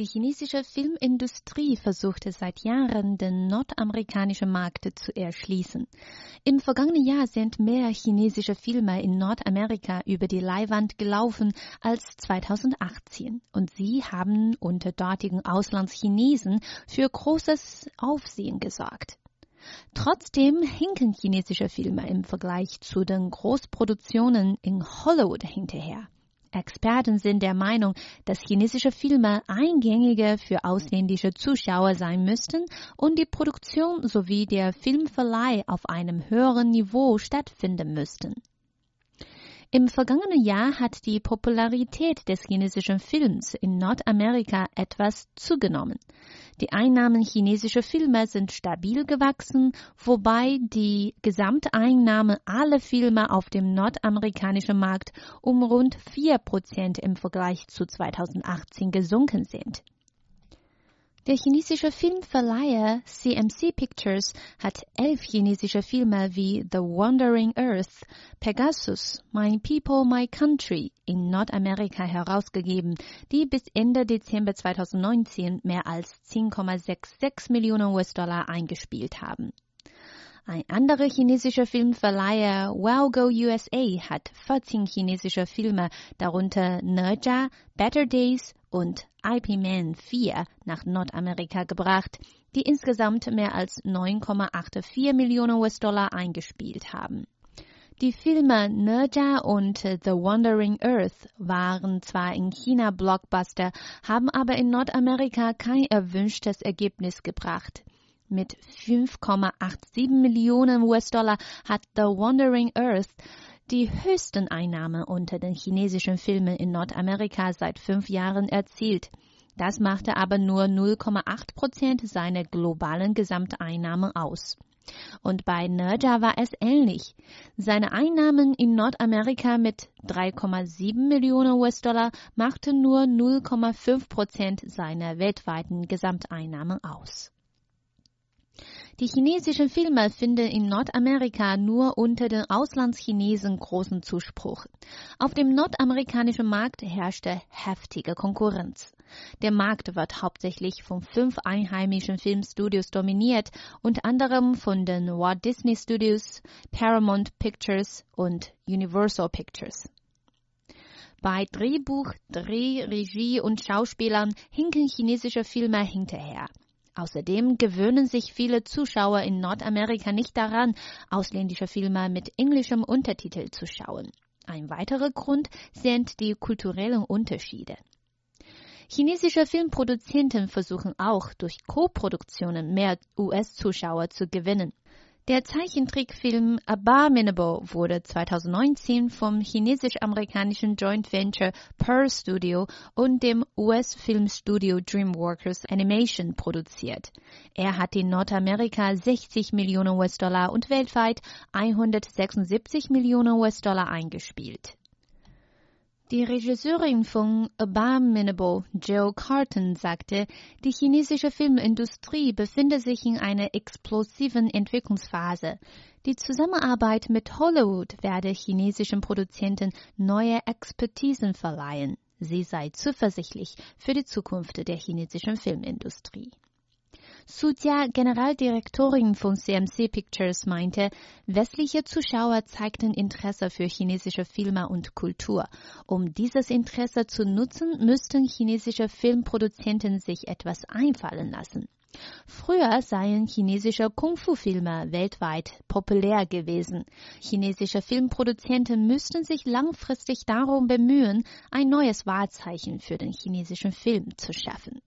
Die chinesische Filmindustrie versuchte seit Jahren, den nordamerikanischen Markt zu erschließen. Im vergangenen Jahr sind mehr chinesische Filme in Nordamerika über die Leihwand gelaufen als 2018 und sie haben unter dortigen Auslandschinesen für großes Aufsehen gesorgt. Trotzdem hinken chinesische Filme im Vergleich zu den Großproduktionen in Hollywood hinterher. Experten sind der Meinung, dass chinesische Filme eingängiger für ausländische Zuschauer sein müssten und die Produktion sowie der Filmverleih auf einem höheren Niveau stattfinden müssten. Im vergangenen Jahr hat die Popularität des chinesischen Films in Nordamerika etwas zugenommen. Die Einnahmen chinesischer Filme sind stabil gewachsen, wobei die Gesamteinnahmen aller Filme auf dem nordamerikanischen Markt um rund 4 Prozent im Vergleich zu 2018 gesunken sind. Der chinesische Filmverleiher CMC Pictures hat elf chinesische Filme wie The Wandering Earth, Pegasus, My People, My Country in Nordamerika herausgegeben, die bis Ende Dezember 2019 mehr als 10,66 Millionen US-Dollar eingespielt haben. Ein anderer chinesischer Filmverleiher Wow Go USA hat 14 chinesische Filme, darunter Nerja, Better Days und IP Man 4 nach Nordamerika gebracht, die insgesamt mehr als 9,84 Millionen US-Dollar eingespielt haben. Die Filme Nerja und The Wandering Earth waren zwar in China Blockbuster, haben aber in Nordamerika kein erwünschtes Ergebnis gebracht. Mit 5,87 Millionen US-Dollar hat The Wandering Earth die höchsten Einnahmen unter den chinesischen Filmen in Nordamerika seit fünf Jahren erzielt. Das machte aber nur 0,8 Prozent seiner globalen Gesamteinnahmen aus. Und bei Nerja war es ähnlich. Seine Einnahmen in Nordamerika mit 3,7 Millionen US-Dollar machten nur 0,5 Prozent seiner weltweiten Gesamteinnahmen aus. Die chinesischen Filme finden in Nordamerika nur unter den Auslandschinesen großen Zuspruch. Auf dem nordamerikanischen Markt herrschte heftige Konkurrenz. Der Markt wird hauptsächlich von fünf einheimischen Filmstudios dominiert, unter anderem von den Walt Disney Studios, Paramount Pictures und Universal Pictures. Bei Drehbuch, Dreh, Regie und Schauspielern hinken chinesische Filme hinterher. Außerdem gewöhnen sich viele Zuschauer in Nordamerika nicht daran, ausländische Filme mit englischem Untertitel zu schauen. Ein weiterer Grund sind die kulturellen Unterschiede. Chinesische Filmproduzenten versuchen auch durch Co-Produktionen mehr US-Zuschauer zu gewinnen. Der Zeichentrickfilm Abominable wurde 2019 vom chinesisch-amerikanischen Joint Venture Pearl Studio und dem US-Filmstudio DreamWorks Animation produziert. Er hat in Nordamerika 60 Millionen US-Dollar und weltweit 176 Millionen US-Dollar eingespielt. Die Regisseurin von Abominable, Jill Carton, sagte, die chinesische Filmindustrie befinde sich in einer explosiven Entwicklungsphase. Die Zusammenarbeit mit Hollywood werde chinesischen Produzenten neue Expertisen verleihen. Sie sei zuversichtlich für die Zukunft der chinesischen Filmindustrie. Su Jia, Generaldirektorin von CMC Pictures, meinte, westliche Zuschauer zeigten Interesse für chinesische Filme und Kultur. Um dieses Interesse zu nutzen, müssten chinesische Filmproduzenten sich etwas einfallen lassen. Früher seien chinesische Kung-Fu-Filme weltweit populär gewesen. Chinesische Filmproduzenten müssten sich langfristig darum bemühen, ein neues Wahrzeichen für den chinesischen Film zu schaffen.